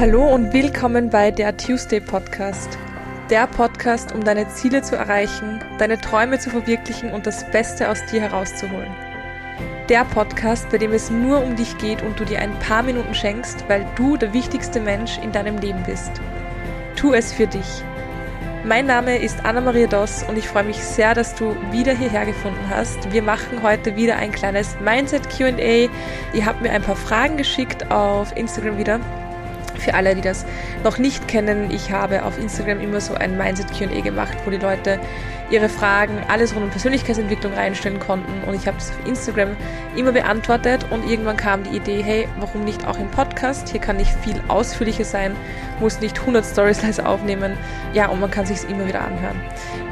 Hallo und willkommen bei der Tuesday Podcast. Der Podcast, um deine Ziele zu erreichen, deine Träume zu verwirklichen und das Beste aus dir herauszuholen. Der Podcast, bei dem es nur um dich geht und du dir ein paar Minuten schenkst, weil du der wichtigste Mensch in deinem Leben bist. Tu es für dich. Mein Name ist Anna-Maria Doss und ich freue mich sehr, dass du wieder hierher gefunden hast. Wir machen heute wieder ein kleines Mindset QA. Ihr habt mir ein paar Fragen geschickt auf Instagram wieder für alle, die das noch nicht kennen, ich habe auf Instagram immer so ein Mindset QA gemacht, wo die Leute ihre Fragen, alles rund um Persönlichkeitsentwicklung reinstellen konnten und ich habe das auf Instagram immer beantwortet und irgendwann kam die Idee, hey, warum nicht auch im Podcast? Hier kann nicht viel ausführlicher sein, muss nicht 100 Storyslides aufnehmen, ja, und man kann sich immer wieder anhören.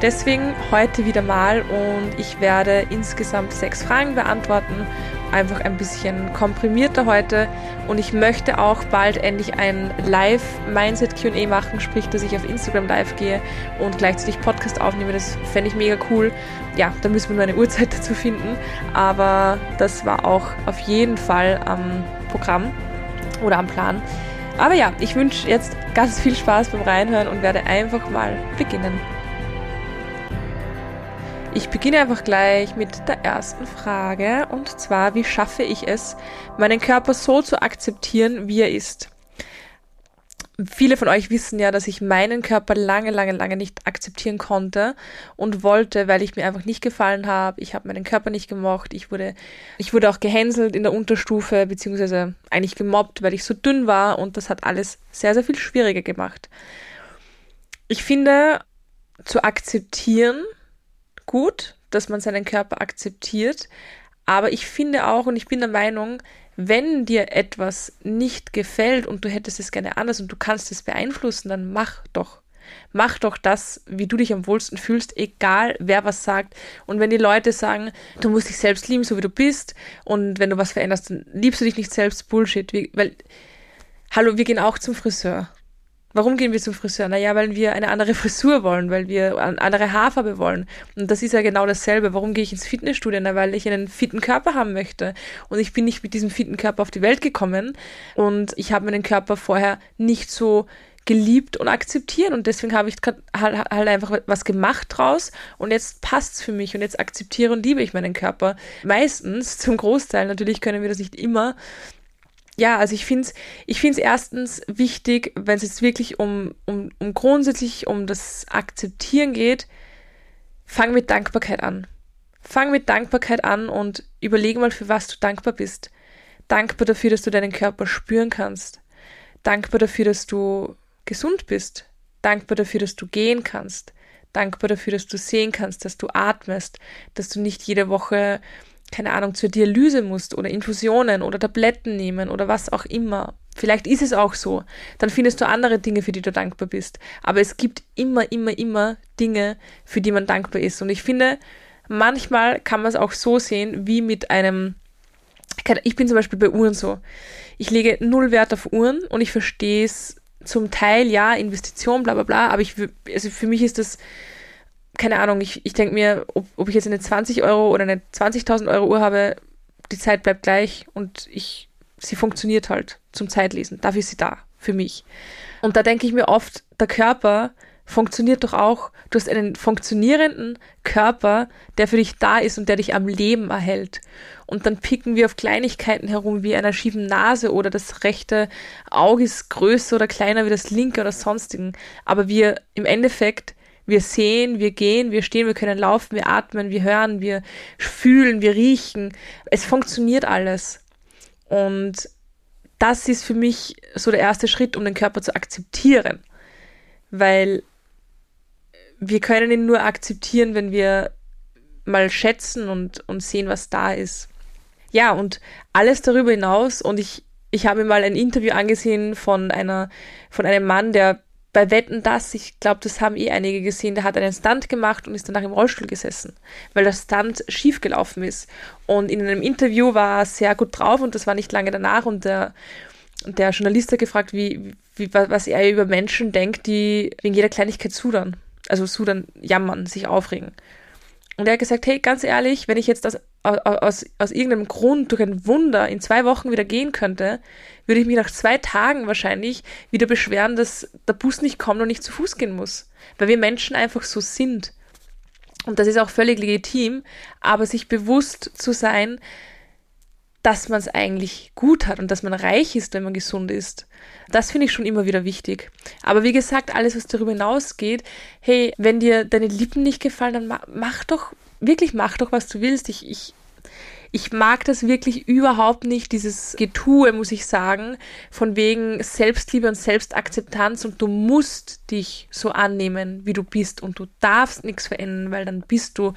Deswegen heute wieder mal und ich werde insgesamt sechs Fragen beantworten einfach ein bisschen komprimierter heute und ich möchte auch bald endlich ein Live-Mindset QA machen, sprich, dass ich auf Instagram live gehe und gleichzeitig Podcast aufnehme. Das fände ich mega cool. Ja, da müssen wir nur eine Uhrzeit dazu finden, aber das war auch auf jeden Fall am Programm oder am Plan. Aber ja, ich wünsche jetzt ganz viel Spaß beim Reinhören und werde einfach mal beginnen. Ich beginne einfach gleich mit der ersten Frage und zwar, wie schaffe ich es, meinen Körper so zu akzeptieren, wie er ist? Viele von euch wissen ja, dass ich meinen Körper lange, lange, lange nicht akzeptieren konnte und wollte, weil ich mir einfach nicht gefallen habe. Ich habe meinen Körper nicht gemocht. Ich wurde, ich wurde auch gehänselt in der Unterstufe, beziehungsweise eigentlich gemobbt, weil ich so dünn war und das hat alles sehr, sehr viel schwieriger gemacht. Ich finde, zu akzeptieren gut, dass man seinen Körper akzeptiert. Aber ich finde auch und ich bin der Meinung, wenn dir etwas nicht gefällt und du hättest es gerne anders und du kannst es beeinflussen, dann mach doch. Mach doch das, wie du dich am wohlsten fühlst, egal wer was sagt. Und wenn die Leute sagen, du musst dich selbst lieben, so wie du bist, und wenn du was veränderst, dann liebst du dich nicht selbst, Bullshit. Weil, hallo, wir gehen auch zum Friseur. Warum gehen wir zum Friseur? Naja, weil wir eine andere Frisur wollen, weil wir eine andere Haarfarbe wollen. Und das ist ja genau dasselbe. Warum gehe ich ins Fitnessstudio? Na, weil ich einen fitten Körper haben möchte. Und ich bin nicht mit diesem fitten Körper auf die Welt gekommen. Und ich habe meinen Körper vorher nicht so geliebt und akzeptiert und deswegen habe ich halt, halt einfach was gemacht draus und jetzt passt's für mich und jetzt akzeptiere und liebe ich meinen Körper. Meistens, zum Großteil, natürlich können wir das nicht immer, ja, also ich finde es ich find's erstens wichtig, wenn es jetzt wirklich um, um, um grundsätzlich um das Akzeptieren geht, fang mit Dankbarkeit an. Fang mit Dankbarkeit an und überlege mal, für was du dankbar bist. Dankbar dafür, dass du deinen Körper spüren kannst. Dankbar dafür, dass du gesund bist. Dankbar dafür, dass du gehen kannst. Dankbar dafür, dass du sehen kannst, dass du atmest, dass du nicht jede Woche keine Ahnung, zur Dialyse musst oder Infusionen oder Tabletten nehmen oder was auch immer. Vielleicht ist es auch so. Dann findest du andere Dinge, für die du dankbar bist. Aber es gibt immer, immer, immer Dinge, für die man dankbar ist. Und ich finde, manchmal kann man es auch so sehen, wie mit einem, ich bin zum Beispiel bei Uhren so. Ich lege null Wert auf Uhren und ich verstehe es zum Teil, ja, Investition, bla bla bla, aber ich, also für mich ist das keine Ahnung, ich, ich denke mir, ob, ob ich jetzt eine 20 Euro oder eine 20.000 Euro Uhr habe, die Zeit bleibt gleich und ich, sie funktioniert halt zum Zeitlesen. Dafür ist sie da, für mich. Und da denke ich mir oft, der Körper funktioniert doch auch. Du hast einen funktionierenden Körper, der für dich da ist und der dich am Leben erhält. Und dann picken wir auf Kleinigkeiten herum wie einer schiefen Nase oder das rechte Auge ist größer oder kleiner wie das linke oder sonstigen. Aber wir im Endeffekt wir sehen, wir gehen, wir stehen, wir können laufen, wir atmen, wir hören, wir fühlen, wir riechen. Es funktioniert alles. Und das ist für mich so der erste Schritt, um den Körper zu akzeptieren. Weil wir können ihn nur akzeptieren, wenn wir mal schätzen und, und sehen, was da ist. Ja, und alles darüber hinaus, und ich, ich habe mir mal ein Interview angesehen von einer, von einem Mann, der bei Wetten das, ich glaube, das haben eh einige gesehen, der hat einen Stunt gemacht und ist danach im Rollstuhl gesessen, weil der Stunt schief gelaufen ist. Und in einem Interview war er sehr gut drauf und das war nicht lange danach und der, der Journalist hat gefragt, wie, wie, was er über Menschen denkt, die wegen jeder Kleinigkeit sudern. Also sudern, jammern, sich aufregen. Und er hat gesagt, hey, ganz ehrlich, wenn ich jetzt aus, aus, aus irgendeinem Grund durch ein Wunder in zwei Wochen wieder gehen könnte, würde ich mich nach zwei Tagen wahrscheinlich wieder beschweren, dass der Bus nicht kommt und ich zu Fuß gehen muss. Weil wir Menschen einfach so sind. Und das ist auch völlig legitim, aber sich bewusst zu sein, dass man es eigentlich gut hat und dass man reich ist, wenn man gesund ist. Das finde ich schon immer wieder wichtig. Aber wie gesagt, alles, was darüber hinausgeht, hey, wenn dir deine Lippen nicht gefallen, dann mach, doch, wirklich mach doch, was du willst. Ich, ich ich mag das wirklich überhaupt nicht, dieses Getue, muss ich sagen, von wegen Selbstliebe und Selbstakzeptanz und du musst dich so annehmen, wie du bist und du darfst nichts verändern, weil dann bist du,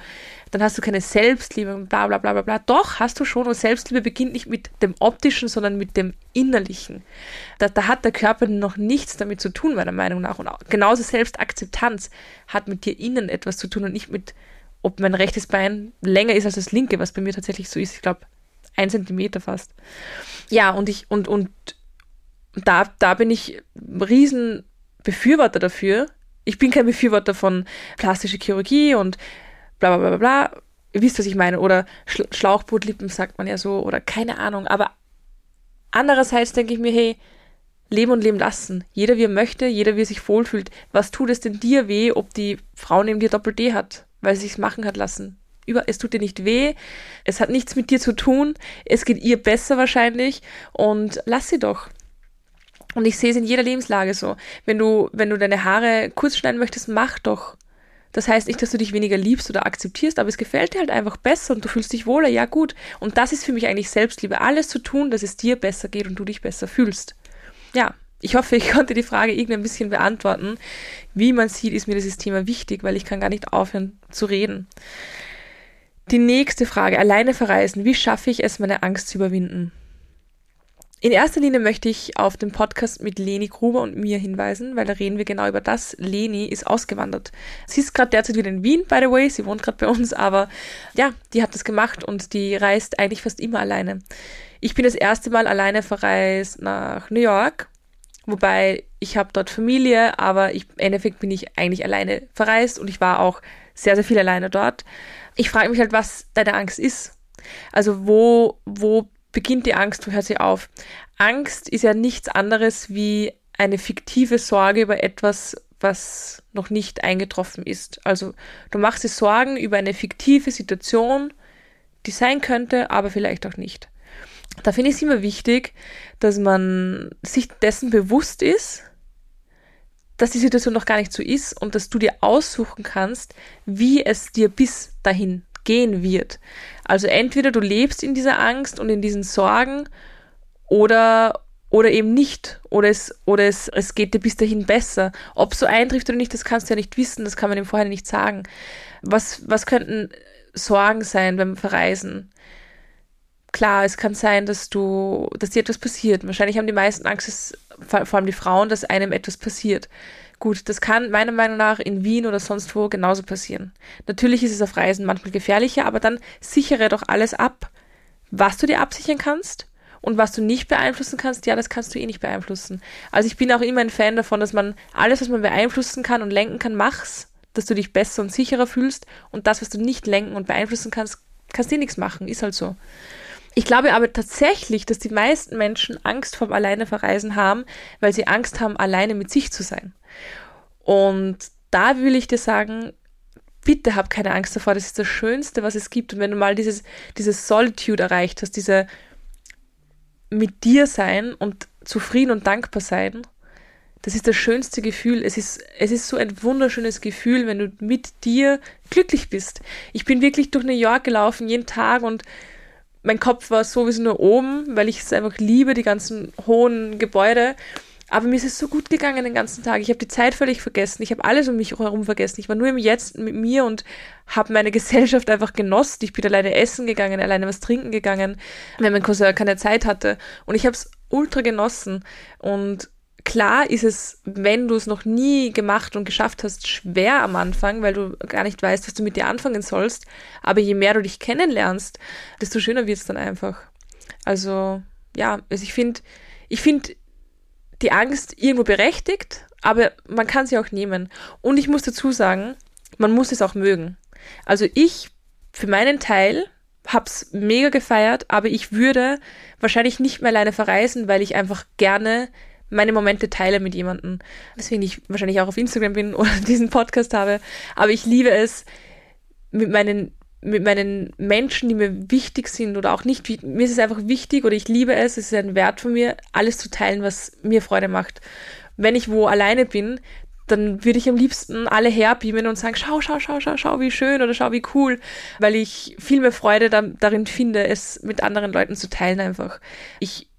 dann hast du keine Selbstliebe und bla bla bla bla bla. Doch, hast du schon und Selbstliebe beginnt nicht mit dem Optischen, sondern mit dem Innerlichen. Da, da hat der Körper noch nichts damit zu tun, meiner Meinung nach. Und genauso Selbstakzeptanz hat mit dir innen etwas zu tun und nicht mit ob mein rechtes Bein länger ist als das linke, was bei mir tatsächlich so ist. Ich glaube, ein Zentimeter fast. Ja, und ich, und, und da, da bin ich riesen Befürworter dafür. Ich bin kein Befürworter von plastischer Chirurgie und bla bla bla bla. Ihr wisst, was ich meine. Oder Sch Schlauchbootlippen sagt man ja so. Oder keine Ahnung. Aber andererseits denke ich mir, hey, leben und leben lassen. Jeder wie er möchte, jeder wie er sich wohlfühlt. Was tut es denn dir weh, ob die Frau neben dir Doppel-D hat? Weil sie es machen hat lassen. Über, es tut dir nicht weh, es hat nichts mit dir zu tun, es geht ihr besser wahrscheinlich und lass sie doch. Und ich sehe es in jeder Lebenslage so. Wenn du, wenn du deine Haare kurz schneiden möchtest, mach doch. Das heißt nicht, dass du dich weniger liebst oder akzeptierst, aber es gefällt dir halt einfach besser und du fühlst dich wohler. Ja, gut. Und das ist für mich eigentlich Selbstliebe. Alles zu tun, dass es dir besser geht und du dich besser fühlst. Ja, ich hoffe, ich konnte die Frage irgendwie ein bisschen beantworten. Wie man sieht, ist mir dieses Thema wichtig, weil ich kann gar nicht aufhören zu reden. Die nächste Frage, alleine verreisen. Wie schaffe ich es, meine Angst zu überwinden? In erster Linie möchte ich auf den Podcast mit Leni Gruber und mir hinweisen, weil da reden wir genau über das. Leni ist ausgewandert. Sie ist gerade derzeit wieder in Wien, by the way. Sie wohnt gerade bei uns, aber ja, die hat das gemacht und die reist eigentlich fast immer alleine. Ich bin das erste Mal alleine verreist nach New York Wobei ich habe dort Familie, aber ich, im Endeffekt bin ich eigentlich alleine verreist und ich war auch sehr, sehr viel alleine dort. Ich frage mich halt, was deine Angst ist. Also wo, wo beginnt die Angst, wo hört sie auf? Angst ist ja nichts anderes wie eine fiktive Sorge über etwas, was noch nicht eingetroffen ist. Also du machst dir Sorgen über eine fiktive Situation, die sein könnte, aber vielleicht auch nicht da finde ich es immer wichtig, dass man sich dessen bewusst ist, dass die Situation noch gar nicht so ist und dass du dir aussuchen kannst, wie es dir bis dahin gehen wird. Also entweder du lebst in dieser Angst und in diesen Sorgen oder oder eben nicht oder es oder es, es geht dir bis dahin besser. Ob so eintrifft oder nicht, das kannst du ja nicht wissen, das kann man im Vorhinein nicht sagen. Was was könnten Sorgen sein beim Verreisen? Klar, es kann sein, dass du, dass dir etwas passiert. Wahrscheinlich haben die meisten Angst, dass, vor allem die Frauen, dass einem etwas passiert. Gut, das kann meiner Meinung nach in Wien oder sonst wo genauso passieren. Natürlich ist es auf Reisen manchmal gefährlicher, aber dann sichere doch alles ab. Was du dir absichern kannst und was du nicht beeinflussen kannst, ja, das kannst du eh nicht beeinflussen. Also ich bin auch immer ein Fan davon, dass man alles, was man beeinflussen kann und lenken kann, mach's, dass du dich besser und sicherer fühlst und das, was du nicht lenken und beeinflussen kannst, kannst du eh nichts machen, ist halt so. Ich glaube aber tatsächlich, dass die meisten Menschen Angst vorm Alleineverreisen haben, weil sie Angst haben, alleine mit sich zu sein. Und da will ich dir sagen, bitte hab keine Angst davor, das ist das Schönste, was es gibt. Und wenn du mal dieses, dieses Solitude erreicht hast, diese mit dir sein und zufrieden und dankbar sein, das ist das schönste Gefühl. Es ist, es ist so ein wunderschönes Gefühl, wenn du mit dir glücklich bist. Ich bin wirklich durch New York gelaufen, jeden Tag und mein Kopf war sowieso nur oben, weil ich es einfach liebe, die ganzen hohen Gebäude. Aber mir ist es so gut gegangen den ganzen Tag. Ich habe die Zeit völlig vergessen. Ich habe alles um mich herum vergessen. Ich war nur im Jetzt mit mir und habe meine Gesellschaft einfach genossen. Ich bin alleine essen gegangen, alleine was trinken gegangen, wenn mein Cousin keine Zeit hatte. Und ich habe es ultra genossen. Und klar ist es, wenn du es noch nie gemacht und geschafft hast, schwer am Anfang, weil du gar nicht weißt, was du mit dir anfangen sollst. Aber je mehr du dich kennenlernst, desto schöner wird es dann einfach. Also, ja, also ich finde, ich finde die Angst irgendwo berechtigt, aber man kann sie auch nehmen. Und ich muss dazu sagen, man muss es auch mögen. Also ich für meinen Teil hab's mega gefeiert, aber ich würde wahrscheinlich nicht mehr alleine verreisen, weil ich einfach gerne meine Momente teile mit jemandem. Deswegen ich wahrscheinlich auch auf Instagram bin oder diesen Podcast habe. Aber ich liebe es, mit meinen, mit meinen Menschen, die mir wichtig sind oder auch nicht, mir ist es einfach wichtig oder ich liebe es, es ist ein Wert von mir, alles zu teilen, was mir Freude macht. Wenn ich wo alleine bin, dann würde ich am liebsten alle herbeamen und sagen, schau, schau, schau, schau, schau, wie schön oder schau, wie cool, weil ich viel mehr Freude da, darin finde, es mit anderen Leuten zu teilen einfach. Ich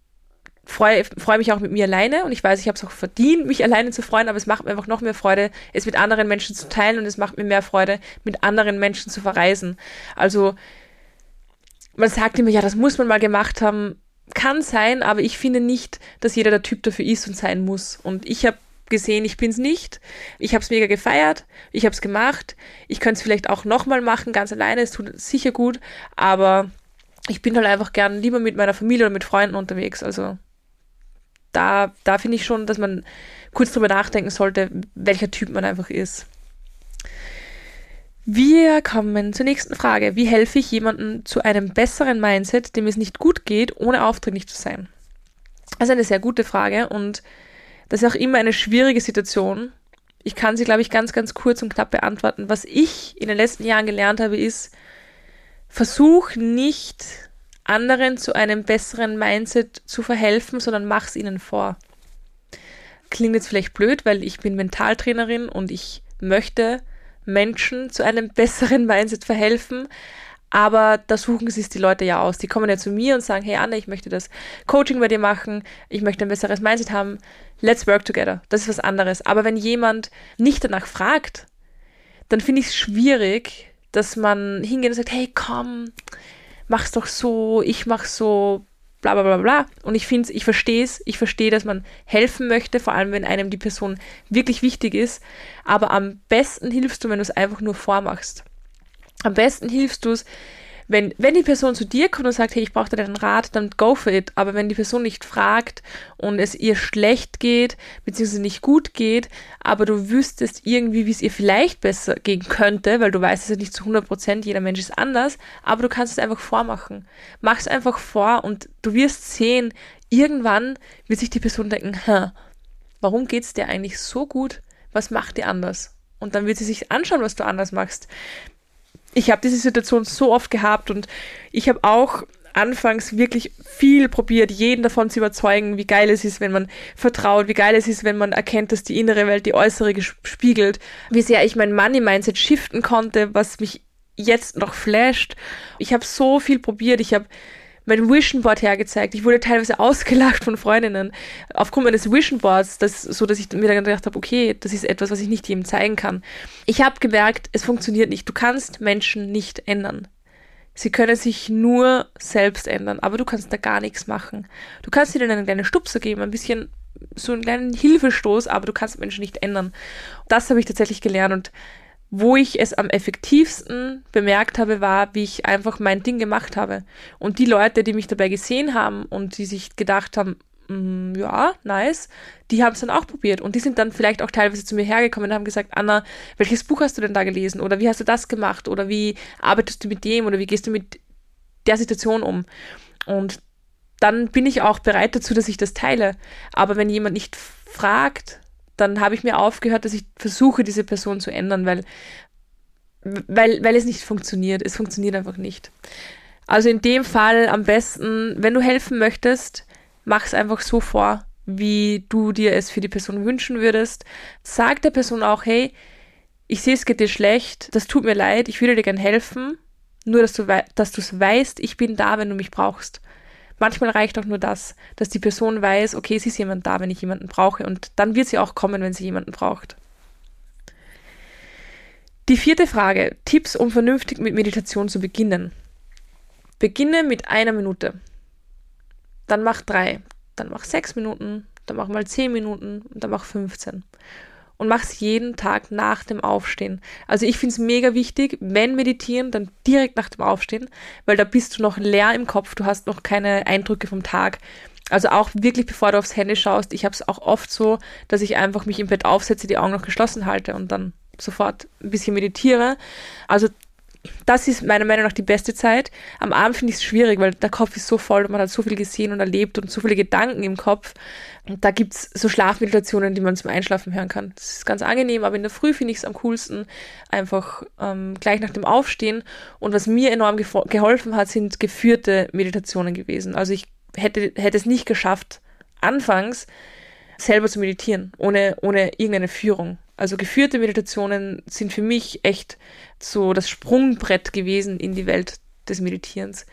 freue freu mich auch mit mir alleine und ich weiß, ich habe es auch verdient, mich alleine zu freuen, aber es macht mir einfach noch mehr Freude, es mit anderen Menschen zu teilen und es macht mir mehr Freude, mit anderen Menschen zu verreisen. Also man sagt immer, ja, das muss man mal gemacht haben. Kann sein, aber ich finde nicht, dass jeder der Typ dafür ist und sein muss. Und ich habe gesehen, ich bin's nicht. Ich habe es mega gefeiert, ich habe es gemacht. Ich könnte es vielleicht auch nochmal machen, ganz alleine. Es tut sicher gut, aber ich bin halt einfach gern lieber mit meiner Familie oder mit Freunden unterwegs. Also da, da finde ich schon, dass man kurz drüber nachdenken sollte, welcher Typ man einfach ist. Wir kommen zur nächsten Frage. Wie helfe ich jemandem zu einem besseren Mindset, dem es nicht gut geht, ohne aufdringlich zu sein? Das ist eine sehr gute Frage und das ist auch immer eine schwierige Situation. Ich kann sie, glaube ich, ganz, ganz kurz und knapp beantworten. Was ich in den letzten Jahren gelernt habe, ist, versuch nicht anderen zu einem besseren Mindset zu verhelfen, sondern mach's ihnen vor. Klingt jetzt vielleicht blöd, weil ich bin Mentaltrainerin und ich möchte Menschen zu einem besseren Mindset verhelfen, aber da suchen sich die Leute ja aus. Die kommen ja zu mir und sagen, hey Anne, ich möchte das Coaching bei dir machen, ich möchte ein besseres Mindset haben, let's work together. Das ist was anderes. Aber wenn jemand nicht danach fragt, dann finde ich es schwierig, dass man hingeht und sagt, hey komm, mach's doch so, ich mach so, bla bla bla bla. Und ich finde ich verstehe es, ich verstehe, dass man helfen möchte, vor allem wenn einem die Person wirklich wichtig ist. Aber am besten hilfst du, wenn du es einfach nur vormachst. Am besten hilfst du es, wenn, wenn die Person zu dir kommt und sagt, hey, ich brauche deinen Rat, dann go for it. Aber wenn die Person nicht fragt und es ihr schlecht geht, beziehungsweise nicht gut geht, aber du wüsstest irgendwie, wie es ihr vielleicht besser gehen könnte, weil du weißt es ja nicht zu 100 Prozent, jeder Mensch ist anders, aber du kannst es einfach vormachen. Mach es einfach vor und du wirst sehen, irgendwann wird sich die Person denken, Hä, warum geht's dir eigentlich so gut? Was macht dir anders? Und dann wird sie sich anschauen, was du anders machst ich habe diese Situation so oft gehabt und ich habe auch anfangs wirklich viel probiert, jeden davon zu überzeugen, wie geil es ist, wenn man vertraut, wie geil es ist, wenn man erkennt, dass die innere Welt die äußere spiegelt, wie sehr ich mein Money-Mindset shiften konnte, was mich jetzt noch flasht. Ich habe so viel probiert, ich habe mein Vision Board hergezeigt. Ich wurde teilweise ausgelacht von Freundinnen aufgrund meines Vision Boards, das, so dass ich mir dann gedacht habe, okay, das ist etwas, was ich nicht jedem zeigen kann. Ich habe gemerkt, es funktioniert nicht. Du kannst Menschen nicht ändern. Sie können sich nur selbst ändern, aber du kannst da gar nichts machen. Du kannst ihnen einen kleinen Stupser geben, ein bisschen so einen kleinen Hilfestoß, aber du kannst Menschen nicht ändern. Das habe ich tatsächlich gelernt und wo ich es am effektivsten bemerkt habe, war, wie ich einfach mein Ding gemacht habe. Und die Leute, die mich dabei gesehen haben und die sich gedacht haben, mm, ja, nice, die haben es dann auch probiert. Und die sind dann vielleicht auch teilweise zu mir hergekommen und haben gesagt, Anna, welches Buch hast du denn da gelesen? Oder wie hast du das gemacht? Oder wie arbeitest du mit dem? Oder wie gehst du mit der Situation um? Und dann bin ich auch bereit dazu, dass ich das teile. Aber wenn jemand nicht fragt, dann habe ich mir aufgehört, dass ich versuche, diese Person zu ändern, weil, weil, weil es nicht funktioniert. Es funktioniert einfach nicht. Also in dem Fall am besten, wenn du helfen möchtest, mach es einfach so vor, wie du dir es für die Person wünschen würdest. Sag der Person auch, hey, ich sehe, es geht dir schlecht, das tut mir leid, ich würde dir gern helfen, nur dass du es weißt, ich bin da, wenn du mich brauchst. Manchmal reicht auch nur das, dass die Person weiß, okay, es ist jemand da, wenn ich jemanden brauche und dann wird sie auch kommen, wenn sie jemanden braucht. Die vierte Frage, Tipps, um vernünftig mit Meditation zu beginnen. Beginne mit einer Minute. Dann mach drei. Dann mach sechs Minuten. Dann mach mal zehn Minuten. Und dann mach 15 und mach's jeden Tag nach dem Aufstehen. Also ich finde es mega wichtig, wenn meditieren, dann direkt nach dem Aufstehen, weil da bist du noch leer im Kopf, du hast noch keine Eindrücke vom Tag. Also auch wirklich bevor du aufs Handy schaust, ich habe es auch oft so, dass ich einfach mich im Bett aufsetze, die Augen noch geschlossen halte und dann sofort ein bisschen meditiere. Also das ist meiner Meinung nach die beste Zeit. Am Abend finde ich es schwierig, weil der Kopf ist so voll und man hat so viel gesehen und erlebt und so viele Gedanken im Kopf. Und da gibt's so Schlafmeditationen, die man zum Einschlafen hören kann. Das ist ganz angenehm, aber in der Früh finde ich es am coolsten, einfach ähm, gleich nach dem Aufstehen. Und was mir enorm geholfen hat, sind geführte Meditationen gewesen. Also ich hätte, hätte es nicht geschafft, anfangs selber zu meditieren, ohne, ohne irgendeine Führung. Also geführte Meditationen sind für mich echt so das Sprungbrett gewesen in die Welt des Meditierens.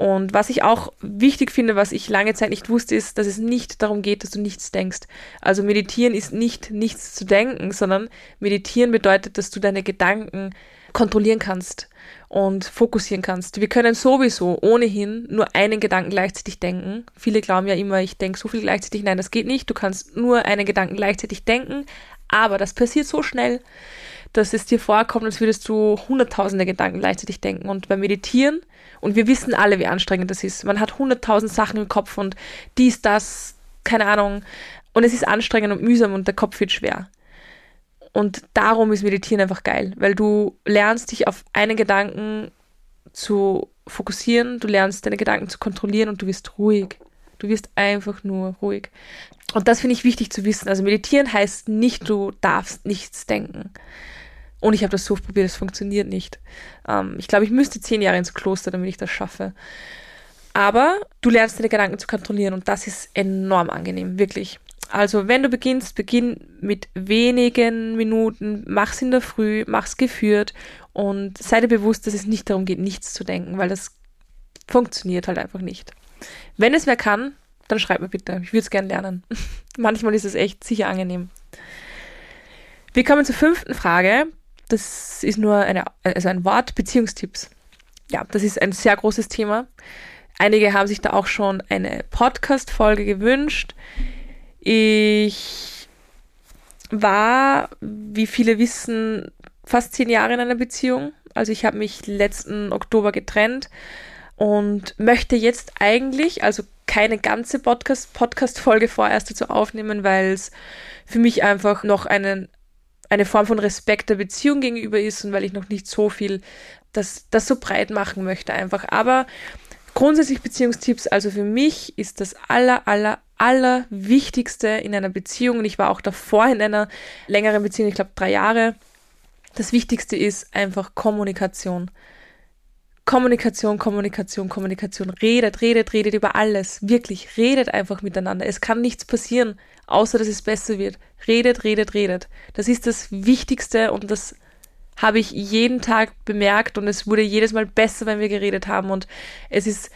Und was ich auch wichtig finde, was ich lange Zeit nicht wusste, ist, dass es nicht darum geht, dass du nichts denkst. Also meditieren ist nicht nichts zu denken, sondern meditieren bedeutet, dass du deine Gedanken kontrollieren kannst und fokussieren kannst. Wir können sowieso ohnehin nur einen Gedanken gleichzeitig denken. Viele glauben ja immer, ich denke so viel gleichzeitig. Nein, das geht nicht. Du kannst nur einen Gedanken gleichzeitig denken, aber das passiert so schnell, dass es dir vorkommt, als würdest du hunderttausende Gedanken gleichzeitig denken. Und beim Meditieren, und wir wissen alle, wie anstrengend das ist, man hat hunderttausend Sachen im Kopf und dies, das, keine Ahnung. Und es ist anstrengend und mühsam und der Kopf wird schwer. Und darum ist Meditieren einfach geil, weil du lernst dich auf einen Gedanken zu fokussieren, du lernst deine Gedanken zu kontrollieren und du wirst ruhig. Du wirst einfach nur ruhig. Und das finde ich wichtig zu wissen. Also meditieren heißt nicht, du darfst nichts denken. Und ich habe das so probiert, es funktioniert nicht. Ähm, ich glaube, ich müsste zehn Jahre ins Kloster, damit ich das schaffe. Aber du lernst deine Gedanken zu kontrollieren und das ist enorm angenehm, wirklich. Also wenn du beginnst, beginn mit wenigen Minuten, mach's in der Früh, mach's geführt und sei dir bewusst, dass es nicht darum geht, nichts zu denken, weil das funktioniert halt einfach nicht. Wenn es wer kann, dann schreib mir bitte. Ich würde es gerne lernen. Manchmal ist es echt sicher angenehm. Wir kommen zur fünften Frage. Das ist nur eine, also ein Wort, Beziehungstipps. Ja, das ist ein sehr großes Thema. Einige haben sich da auch schon eine Podcast-Folge gewünscht. Ich war, wie viele wissen, fast zehn Jahre in einer Beziehung. Also ich habe mich letzten Oktober getrennt und möchte jetzt eigentlich, also keine ganze Podcast, Podcast-Folge vorerst dazu aufnehmen, weil es für mich einfach noch einen, eine Form von Respekt der Beziehung gegenüber ist und weil ich noch nicht so viel das, das so breit machen möchte einfach. Aber grundsätzlich Beziehungstipps, also für mich ist das aller, aller, Allerwichtigste in einer Beziehung, und ich war auch davor in einer längeren Beziehung, ich glaube drei Jahre, das Wichtigste ist einfach Kommunikation. Kommunikation, Kommunikation, Kommunikation. Redet, redet, redet über alles. Wirklich, redet einfach miteinander. Es kann nichts passieren, außer dass es besser wird. Redet, redet, redet. Das ist das Wichtigste und das habe ich jeden Tag bemerkt und es wurde jedes Mal besser, wenn wir geredet haben und es ist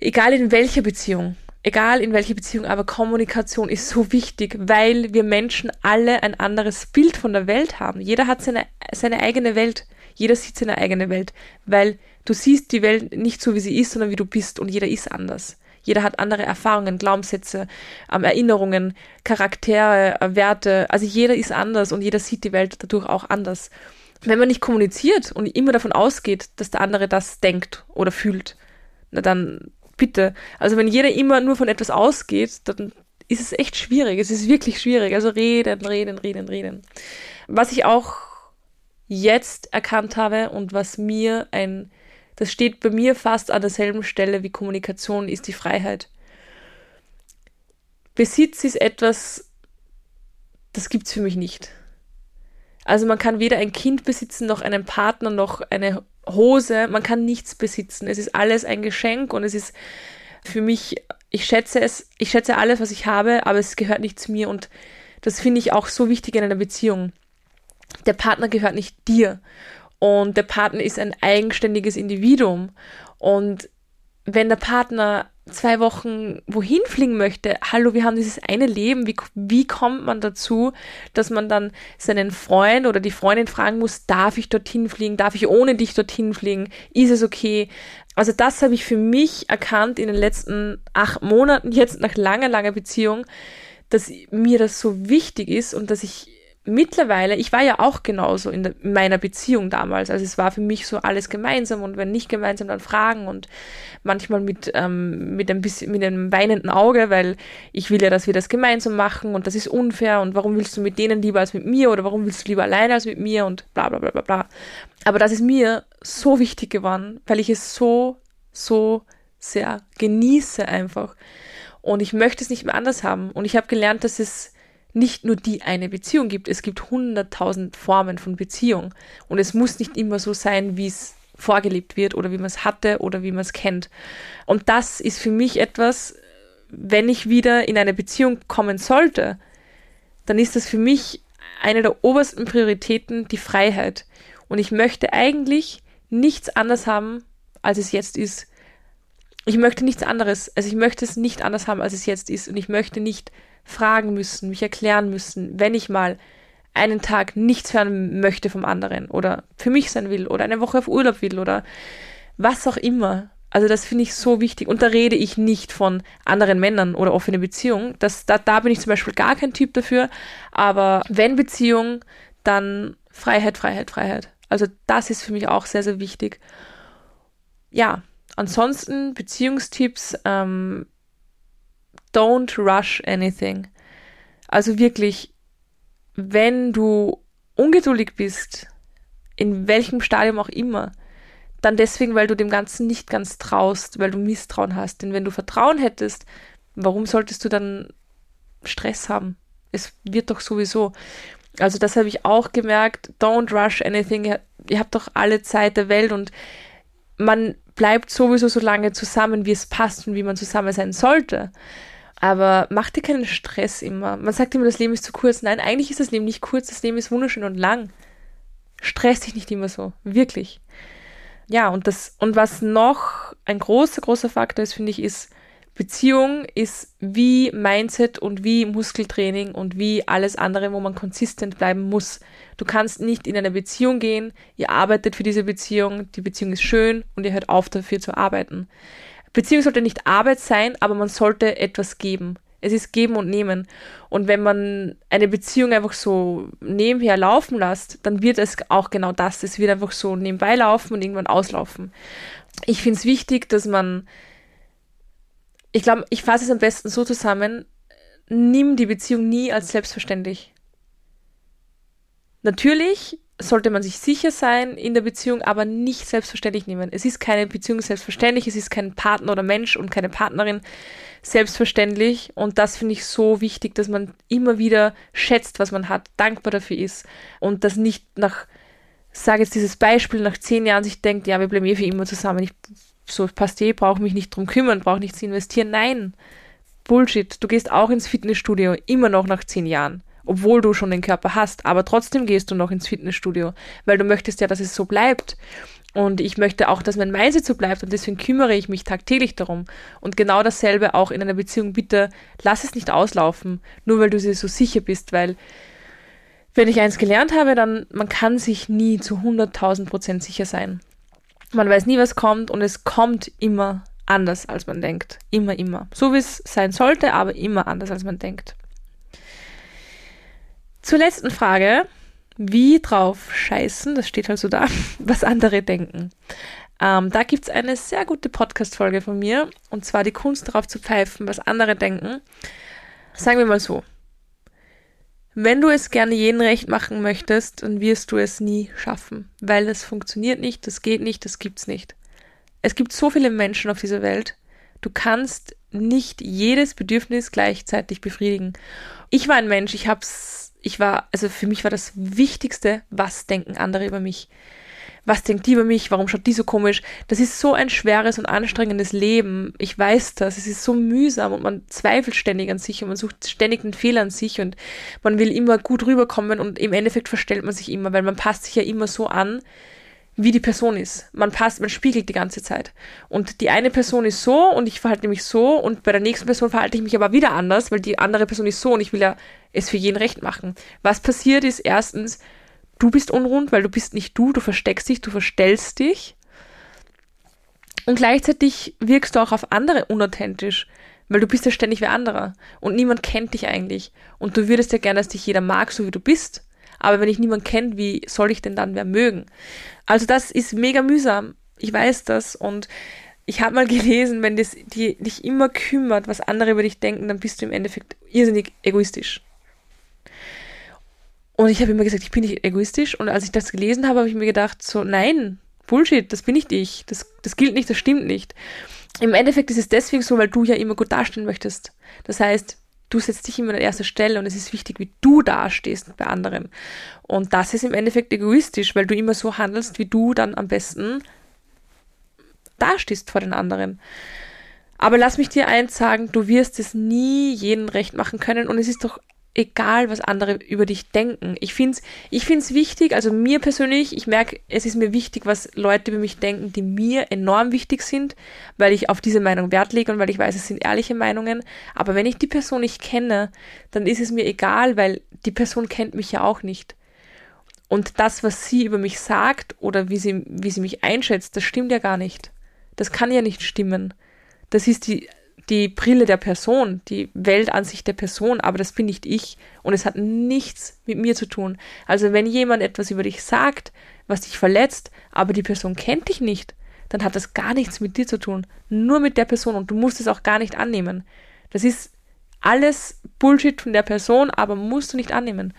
egal in welcher Beziehung egal in welcher Beziehung, aber Kommunikation ist so wichtig, weil wir Menschen alle ein anderes Bild von der Welt haben. Jeder hat seine, seine eigene Welt. Jeder sieht seine eigene Welt, weil du siehst die Welt nicht so, wie sie ist, sondern wie du bist und jeder ist anders. Jeder hat andere Erfahrungen, Glaubenssätze, ähm, Erinnerungen, Charaktere, äh, Werte. Also jeder ist anders und jeder sieht die Welt dadurch auch anders. Wenn man nicht kommuniziert und immer davon ausgeht, dass der andere das denkt oder fühlt, na dann bitte. Also wenn jeder immer nur von etwas ausgeht, dann ist es echt schwierig. Es ist wirklich schwierig. Also reden, reden, reden, reden. Was ich auch jetzt erkannt habe und was mir ein, das steht bei mir fast an derselben Stelle wie Kommunikation, ist die Freiheit. Besitz ist etwas, das gibt's für mich nicht. Also man kann weder ein Kind besitzen, noch einen Partner, noch eine Hose, man kann nichts besitzen. Es ist alles ein Geschenk und es ist für mich, ich schätze es, ich schätze alles, was ich habe, aber es gehört nicht zu mir und das finde ich auch so wichtig in einer Beziehung. Der Partner gehört nicht dir und der Partner ist ein eigenständiges Individuum und wenn der Partner zwei Wochen wohin fliegen möchte, hallo, wir haben dieses eine Leben, wie, wie kommt man dazu, dass man dann seinen Freund oder die Freundin fragen muss, darf ich dorthin fliegen, darf ich ohne dich dorthin fliegen, ist es okay? Also das habe ich für mich erkannt in den letzten acht Monaten, jetzt nach langer, langer Beziehung, dass mir das so wichtig ist und dass ich mittlerweile, ich war ja auch genauso in, der, in, meiner Beziehung damals. Also es war für mich so alles gemeinsam und wenn nicht gemeinsam, dann Fragen und manchmal mit, ähm, mit, ein bisschen, mit einem weinenden Auge, weil ich will ja, dass wir das gemeinsam machen und das ist unfair und warum willst du mit denen lieber als mit mir oder warum willst du lieber alleine als mit mir und bla bla bla bla bla. Aber das ist mir so wichtig geworden, weil ich es so, so sehr genieße einfach. Und ich möchte es nicht mehr anders haben. Und ich habe gelernt, dass es nicht nur die eine Beziehung gibt. Es gibt hunderttausend Formen von Beziehung. Und es muss nicht immer so sein, wie es vorgelebt wird oder wie man es hatte oder wie man es kennt. Und das ist für mich etwas, wenn ich wieder in eine Beziehung kommen sollte, dann ist das für mich eine der obersten Prioritäten die Freiheit. Und ich möchte eigentlich nichts anders haben, als es jetzt ist. Ich möchte nichts anderes. Also ich möchte es nicht anders haben, als es jetzt ist. Und ich möchte nicht fragen müssen, mich erklären müssen, wenn ich mal einen Tag nichts hören möchte vom anderen oder für mich sein will oder eine Woche auf Urlaub will oder was auch immer. Also das finde ich so wichtig. Und da rede ich nicht von anderen Männern oder offene Beziehungen. Das, da, da bin ich zum Beispiel gar kein Typ dafür. Aber wenn Beziehung, dann Freiheit, Freiheit, Freiheit. Also das ist für mich auch sehr, sehr wichtig. Ja, ansonsten Beziehungstipps. Ähm, don't rush anything. Also wirklich, wenn du ungeduldig bist, in welchem Stadium auch immer, dann deswegen, weil du dem Ganzen nicht ganz traust, weil du Misstrauen hast. Denn wenn du Vertrauen hättest, warum solltest du dann Stress haben? Es wird doch sowieso. Also das habe ich auch gemerkt. Don't rush anything. Ihr habt doch alle Zeit der Welt und man bleibt sowieso so lange zusammen, wie es passt und wie man zusammen sein sollte. Aber mach dir keinen Stress immer. Man sagt immer, das Leben ist zu kurz. Nein, eigentlich ist das Leben nicht kurz, das Leben ist wunderschön und lang. Stress dich nicht immer so. Wirklich. Ja, und das, und was noch ein großer, großer Faktor ist, finde ich, ist, Beziehung ist wie Mindset und wie Muskeltraining und wie alles andere, wo man konsistent bleiben muss. Du kannst nicht in eine Beziehung gehen, ihr arbeitet für diese Beziehung, die Beziehung ist schön und ihr hört auf dafür zu arbeiten. Beziehung sollte nicht Arbeit sein, aber man sollte etwas geben. Es ist geben und nehmen. Und wenn man eine Beziehung einfach so nebenher laufen lässt, dann wird es auch genau das. Es wird einfach so nebenbei laufen und irgendwann auslaufen. Ich finde es wichtig, dass man, ich glaube, ich fasse es am besten so zusammen, nimm die Beziehung nie als selbstverständlich. Natürlich sollte man sich sicher sein in der Beziehung, aber nicht selbstverständlich nehmen. Es ist keine Beziehung selbstverständlich, es ist kein Partner oder Mensch und keine Partnerin selbstverständlich. Und das finde ich so wichtig, dass man immer wieder schätzt, was man hat, dankbar dafür ist und das nicht nach, sage jetzt dieses Beispiel, nach zehn Jahren sich denkt, ja, wir bleiben eh für immer zusammen. Ich, so passt eh, brauche mich nicht drum kümmern, brauche nichts investieren. Nein, Bullshit. Du gehst auch ins Fitnessstudio, immer noch nach zehn Jahren obwohl du schon den Körper hast, aber trotzdem gehst du noch ins Fitnessstudio, weil du möchtest ja, dass es so bleibt. Und ich möchte auch, dass mein Mindset so bleibt und deswegen kümmere ich mich tagtäglich darum. Und genau dasselbe auch in einer Beziehung. Bitte lass es nicht auslaufen, nur weil du dir so sicher bist, weil wenn ich eins gelernt habe, dann man kann sich nie zu 100.000 Prozent sicher sein. Man weiß nie, was kommt und es kommt immer anders, als man denkt. Immer, immer. So wie es sein sollte, aber immer anders, als man denkt. Zur letzten Frage. Wie drauf scheißen, das steht halt so da, was andere denken. Ähm, da es eine sehr gute Podcast-Folge von mir, und zwar die Kunst darauf zu pfeifen, was andere denken. Sagen wir mal so. Wenn du es gerne jeden recht machen möchtest, dann wirst du es nie schaffen, weil es funktioniert nicht, das geht nicht, das gibt's nicht. Es gibt so viele Menschen auf dieser Welt. Du kannst nicht jedes Bedürfnis gleichzeitig befriedigen. Ich war ein Mensch, ich hab's ich war, also für mich war das Wichtigste, was denken andere über mich? Was denkt die über mich? Warum schaut die so komisch? Das ist so ein schweres und anstrengendes Leben. Ich weiß das. Es ist so mühsam und man zweifelt ständig an sich und man sucht ständig einen Fehler an sich und man will immer gut rüberkommen und im Endeffekt verstellt man sich immer, weil man passt sich ja immer so an, wie die Person ist. Man passt, man spiegelt die ganze Zeit. Und die eine Person ist so und ich verhalte mich so und bei der nächsten Person verhalte ich mich aber wieder anders, weil die andere Person ist so und ich will ja es für jeden recht machen. Was passiert ist erstens, du bist unrund, weil du bist nicht du, du versteckst dich, du verstellst dich. Und gleichzeitig wirkst du auch auf andere unauthentisch, weil du bist ja ständig wie anderer und niemand kennt dich eigentlich. Und du würdest ja gerne, dass dich jeder mag, so wie du bist. Aber wenn ich niemanden kenne, wie soll ich denn dann wer mögen? Also das ist mega mühsam. Ich weiß das und ich habe mal gelesen, wenn das die, dich immer kümmert, was andere über dich denken, dann bist du im Endeffekt irrsinnig egoistisch. Und ich habe immer gesagt, ich bin nicht egoistisch. Und als ich das gelesen habe, habe ich mir gedacht, so, nein, Bullshit, das bin nicht ich. Das, das gilt nicht, das stimmt nicht. Im Endeffekt ist es deswegen so, weil du ja immer gut dastehen möchtest. Das heißt, du setzt dich immer an erster Stelle und es ist wichtig, wie du dastehst bei anderen. Und das ist im Endeffekt egoistisch, weil du immer so handelst, wie du dann am besten dastehst vor den anderen. Aber lass mich dir eins sagen, du wirst es nie jeden recht machen können und es ist doch egal, was andere über dich denken. Ich finde es ich find's wichtig, also mir persönlich, ich merke, es ist mir wichtig, was Leute über mich denken, die mir enorm wichtig sind, weil ich auf diese Meinung Wert lege und weil ich weiß, es sind ehrliche Meinungen. Aber wenn ich die Person nicht kenne, dann ist es mir egal, weil die Person kennt mich ja auch nicht. Und das, was sie über mich sagt oder wie sie, wie sie mich einschätzt, das stimmt ja gar nicht. Das kann ja nicht stimmen. Das ist die die Brille der Person, die Weltansicht der Person, aber das bin nicht ich und es hat nichts mit mir zu tun. Also wenn jemand etwas über dich sagt, was dich verletzt, aber die Person kennt dich nicht, dann hat das gar nichts mit dir zu tun, nur mit der Person und du musst es auch gar nicht annehmen. Das ist alles Bullshit von der Person, aber musst du nicht annehmen.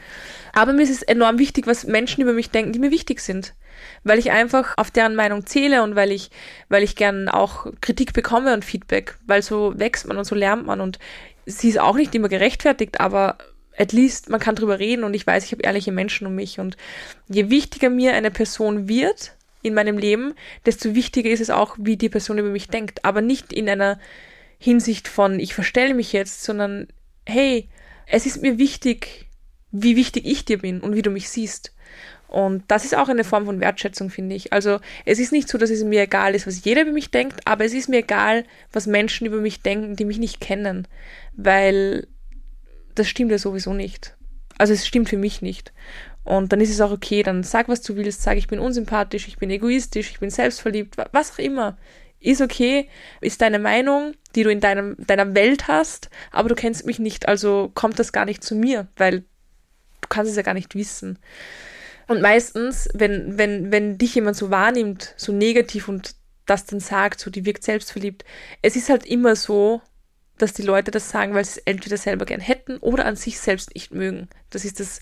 Aber mir ist es enorm wichtig, was Menschen über mich denken, die mir wichtig sind. Weil ich einfach auf deren Meinung zähle und weil ich, weil ich gern auch Kritik bekomme und Feedback, weil so wächst man und so lernt man und sie ist auch nicht immer gerechtfertigt, aber at least man kann drüber reden und ich weiß, ich habe ehrliche Menschen um mich und je wichtiger mir eine Person wird in meinem Leben, desto wichtiger ist es auch, wie die Person über mich denkt, aber nicht in einer Hinsicht von ich verstelle mich jetzt, sondern hey, es ist mir wichtig, wie wichtig ich dir bin und wie du mich siehst. Und das ist auch eine Form von Wertschätzung, finde ich. Also es ist nicht so, dass es mir egal ist, was jeder über mich denkt, aber es ist mir egal, was Menschen über mich denken, die mich nicht kennen, weil das stimmt ja sowieso nicht. Also es stimmt für mich nicht. Und dann ist es auch okay, dann sag, was du willst, sag, ich bin unsympathisch, ich bin egoistisch, ich bin selbstverliebt, was auch immer. Ist okay, ist deine Meinung, die du in deinem, deiner Welt hast, aber du kennst mich nicht, also kommt das gar nicht zu mir, weil du kannst es ja gar nicht wissen. Und meistens, wenn, wenn, wenn dich jemand so wahrnimmt, so negativ und das dann sagt, so die wirkt selbstverliebt, es ist halt immer so, dass die Leute das sagen, weil sie es entweder selber gern hätten oder an sich selbst nicht mögen. Das ist das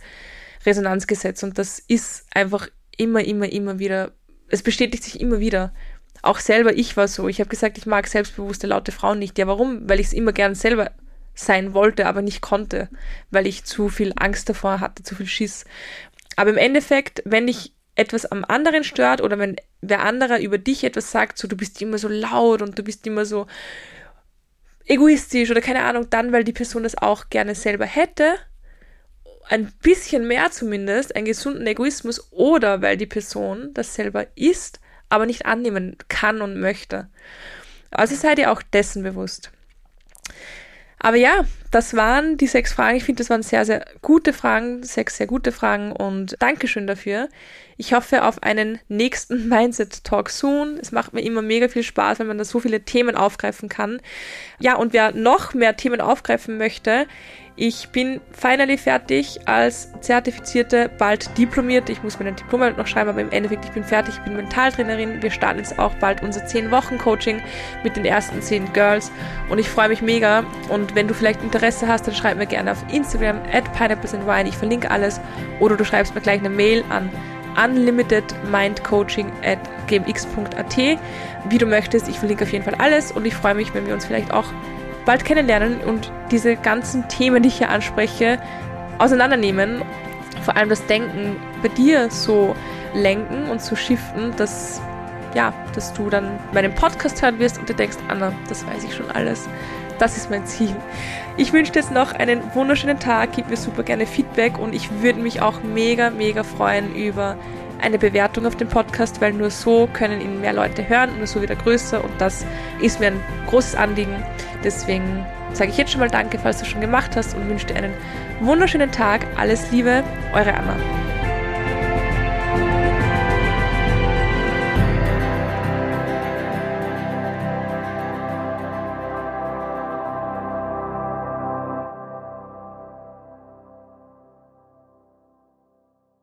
Resonanzgesetz und das ist einfach immer, immer, immer wieder, es bestätigt sich immer wieder. Auch selber, ich war so. Ich habe gesagt, ich mag selbstbewusste, laute Frauen nicht. Ja, warum? Weil ich es immer gern selber sein wollte, aber nicht konnte, weil ich zu viel Angst davor hatte, zu viel Schiss. Aber im Endeffekt, wenn dich etwas am anderen stört oder wenn wer anderer über dich etwas sagt, so du bist immer so laut und du bist immer so egoistisch oder keine Ahnung, dann, weil die Person das auch gerne selber hätte, ein bisschen mehr zumindest, einen gesunden Egoismus oder weil die Person das selber ist, aber nicht annehmen kann und möchte. Also seid ihr auch dessen bewusst. Aber ja, das waren die sechs Fragen. Ich finde, das waren sehr, sehr gute Fragen, sechs sehr gute Fragen und Dankeschön dafür. Ich hoffe auf einen nächsten Mindset Talk soon. Es macht mir immer mega viel Spaß, wenn man da so viele Themen aufgreifen kann. Ja, und wer noch mehr Themen aufgreifen möchte, ich bin finally fertig als zertifizierte, bald diplomierte. Ich muss mir ein Diplom noch schreiben, aber im Endeffekt, ich bin fertig, ich bin Mentaltrainerin. Wir starten jetzt auch bald unser 10-Wochen-Coaching mit den ersten 10 Girls und ich freue mich mega. Und wenn du vielleicht Interesse hast, dann schreib mir gerne auf Instagram at pineapplesandwine. Ich verlinke alles. Oder du schreibst mir gleich eine Mail an unlimitedmindcoaching at gmx.at. Wie du möchtest, ich verlinke auf jeden Fall alles und ich freue mich, wenn wir uns vielleicht auch bald kennenlernen und diese ganzen Themen, die ich hier anspreche, auseinandernehmen. Vor allem das Denken bei dir so lenken und so shiften, dass, ja, dass du dann meinen Podcast hören wirst und du denkst, Anna, das weiß ich schon alles. Das ist mein Ziel. Ich wünsche dir jetzt noch einen wunderschönen Tag, gib mir super gerne Feedback und ich würde mich auch mega, mega freuen über eine Bewertung auf dem Podcast, weil nur so können ihn mehr Leute hören, nur so wieder größer und das ist mir ein großes Anliegen. Deswegen sage ich jetzt schon mal Danke, falls du schon gemacht hast und wünsche dir einen wunderschönen Tag. Alles Liebe, eure Anna.